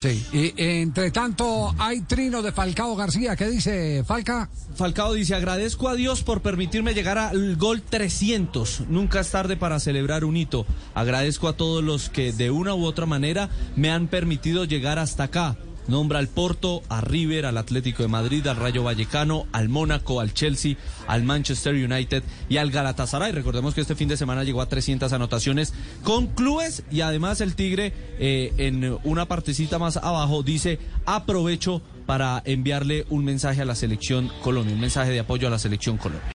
Sí, y entre tanto hay trino de Falcao García. ¿Qué dice Falca? Falcao dice, agradezco a Dios por permitirme llegar al gol 300. Nunca es tarde para celebrar un hito. Agradezco a todos los que de una u otra manera me han permitido llegar hasta acá. Nombra al Porto, a River, al Atlético de Madrid, al Rayo Vallecano, al Mónaco, al Chelsea, al Manchester United y al Galatasaray. Recordemos que este fin de semana llegó a 300 anotaciones con clubes y además el Tigre eh, en una partecita más abajo dice aprovecho para enviarle un mensaje a la selección Colombia, un mensaje de apoyo a la selección Colombia.